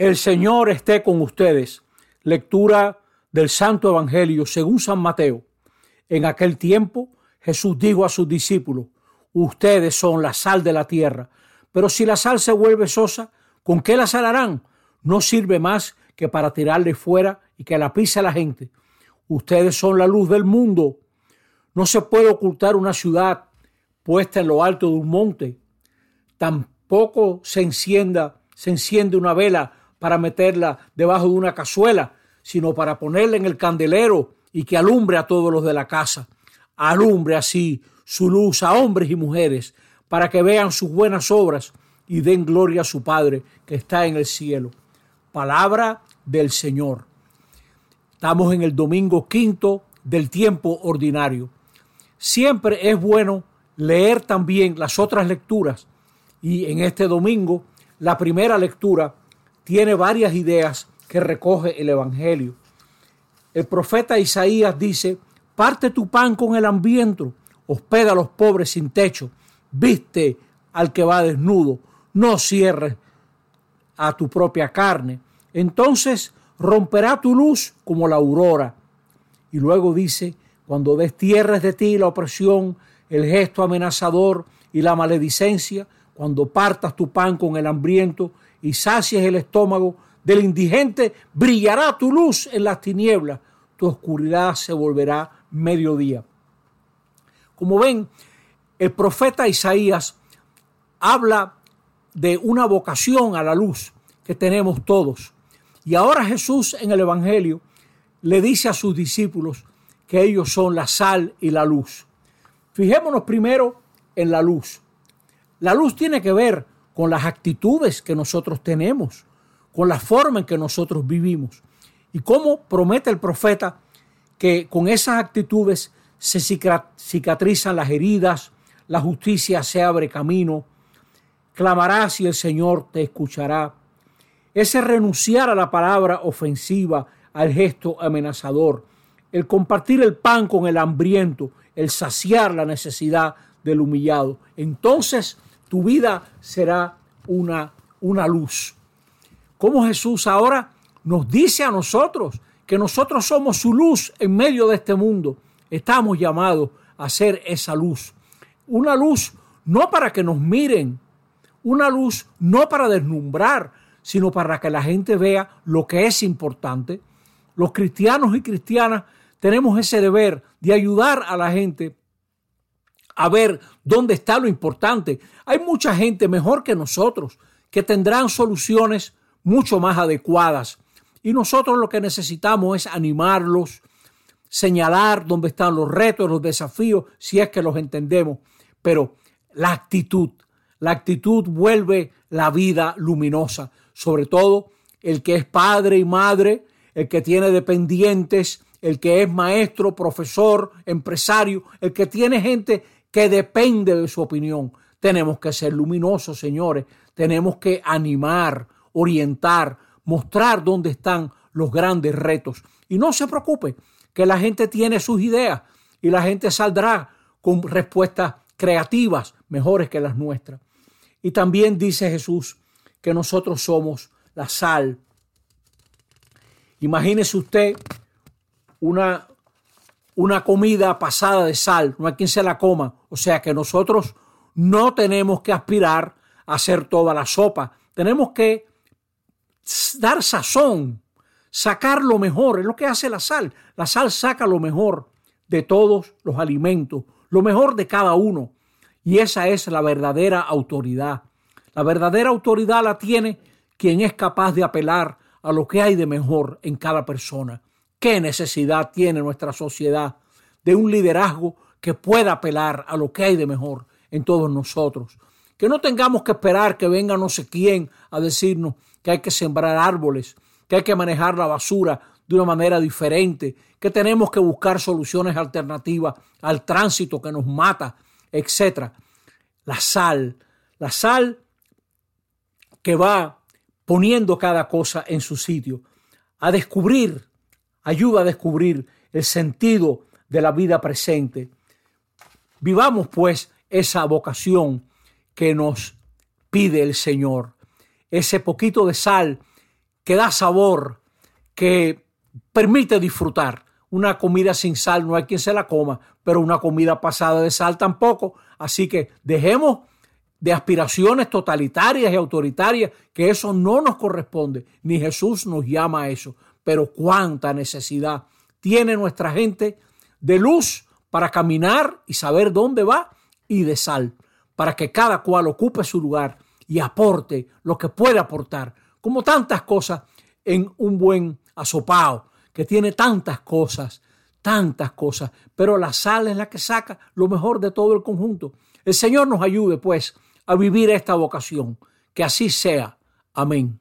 El Señor esté con ustedes. Lectura del Santo Evangelio según San Mateo. En aquel tiempo Jesús dijo a sus discípulos, ustedes son la sal de la tierra, pero si la sal se vuelve sosa, ¿con qué la salarán? No sirve más que para tirarle fuera y que la pise la gente. Ustedes son la luz del mundo. No se puede ocultar una ciudad puesta en lo alto de un monte. Tampoco se encienda, se enciende una vela para meterla debajo de una cazuela, sino para ponerla en el candelero y que alumbre a todos los de la casa. Alumbre así su luz a hombres y mujeres, para que vean sus buenas obras y den gloria a su Padre que está en el cielo. Palabra del Señor. Estamos en el domingo quinto del tiempo ordinario. Siempre es bueno leer también las otras lecturas y en este domingo la primera lectura tiene varias ideas que recoge el Evangelio. El profeta Isaías dice, parte tu pan con el hambriento, hospeda a los pobres sin techo, viste al que va desnudo, no cierres a tu propia carne. Entonces romperá tu luz como la aurora. Y luego dice, cuando destierres de ti la opresión, el gesto amenazador y la maledicencia, cuando partas tu pan con el hambriento y sacies el estómago del indigente, brillará tu luz en las tinieblas, tu oscuridad se volverá mediodía. Como ven, el profeta Isaías habla de una vocación a la luz que tenemos todos. Y ahora Jesús en el Evangelio le dice a sus discípulos que ellos son la sal y la luz. Fijémonos primero en la luz. La luz tiene que ver con las actitudes que nosotros tenemos, con la forma en que nosotros vivimos. Y cómo promete el profeta que con esas actitudes se cicatrizan las heridas, la justicia se abre camino, clamarás y el Señor te escuchará. Ese renunciar a la palabra ofensiva, al gesto amenazador, el compartir el pan con el hambriento, el saciar la necesidad del humillado. Entonces tu vida será una, una luz. Como Jesús ahora nos dice a nosotros que nosotros somos su luz en medio de este mundo. Estamos llamados a ser esa luz. Una luz no para que nos miren, una luz no para deslumbrar, sino para que la gente vea lo que es importante. Los cristianos y cristianas tenemos ese deber de ayudar a la gente a ver dónde está lo importante. Hay mucha gente mejor que nosotros que tendrán soluciones mucho más adecuadas. Y nosotros lo que necesitamos es animarlos, señalar dónde están los retos, los desafíos, si es que los entendemos. Pero la actitud, la actitud vuelve la vida luminosa. Sobre todo el que es padre y madre, el que tiene dependientes, el que es maestro, profesor, empresario, el que tiene gente que depende de su opinión. Tenemos que ser luminosos, señores. Tenemos que animar, orientar, mostrar dónde están los grandes retos. Y no se preocupe, que la gente tiene sus ideas y la gente saldrá con respuestas creativas mejores que las nuestras. Y también dice Jesús que nosotros somos la sal. Imagínese usted una una comida pasada de sal, no hay quien se la coma. O sea que nosotros no tenemos que aspirar a hacer toda la sopa. Tenemos que dar sazón, sacar lo mejor. Es lo que hace la sal. La sal saca lo mejor de todos los alimentos, lo mejor de cada uno. Y esa es la verdadera autoridad. La verdadera autoridad la tiene quien es capaz de apelar a lo que hay de mejor en cada persona. ¿Qué necesidad tiene nuestra sociedad de un liderazgo que pueda apelar a lo que hay de mejor en todos nosotros? Que no tengamos que esperar que venga no sé quién a decirnos que hay que sembrar árboles, que hay que manejar la basura de una manera diferente, que tenemos que buscar soluciones alternativas al tránsito que nos mata, etc. La sal, la sal que va poniendo cada cosa en su sitio, a descubrir ayuda a descubrir el sentido de la vida presente. Vivamos pues esa vocación que nos pide el Señor, ese poquito de sal que da sabor, que permite disfrutar. Una comida sin sal no hay quien se la coma, pero una comida pasada de sal tampoco. Así que dejemos de aspiraciones totalitarias y autoritarias, que eso no nos corresponde, ni Jesús nos llama a eso. Pero cuánta necesidad tiene nuestra gente de luz para caminar y saber dónde va y de sal, para que cada cual ocupe su lugar y aporte lo que puede aportar, como tantas cosas en un buen asopao, que tiene tantas cosas, tantas cosas, pero la sal es la que saca lo mejor de todo el conjunto. El Señor nos ayude, pues, a vivir esta vocación. Que así sea. Amén.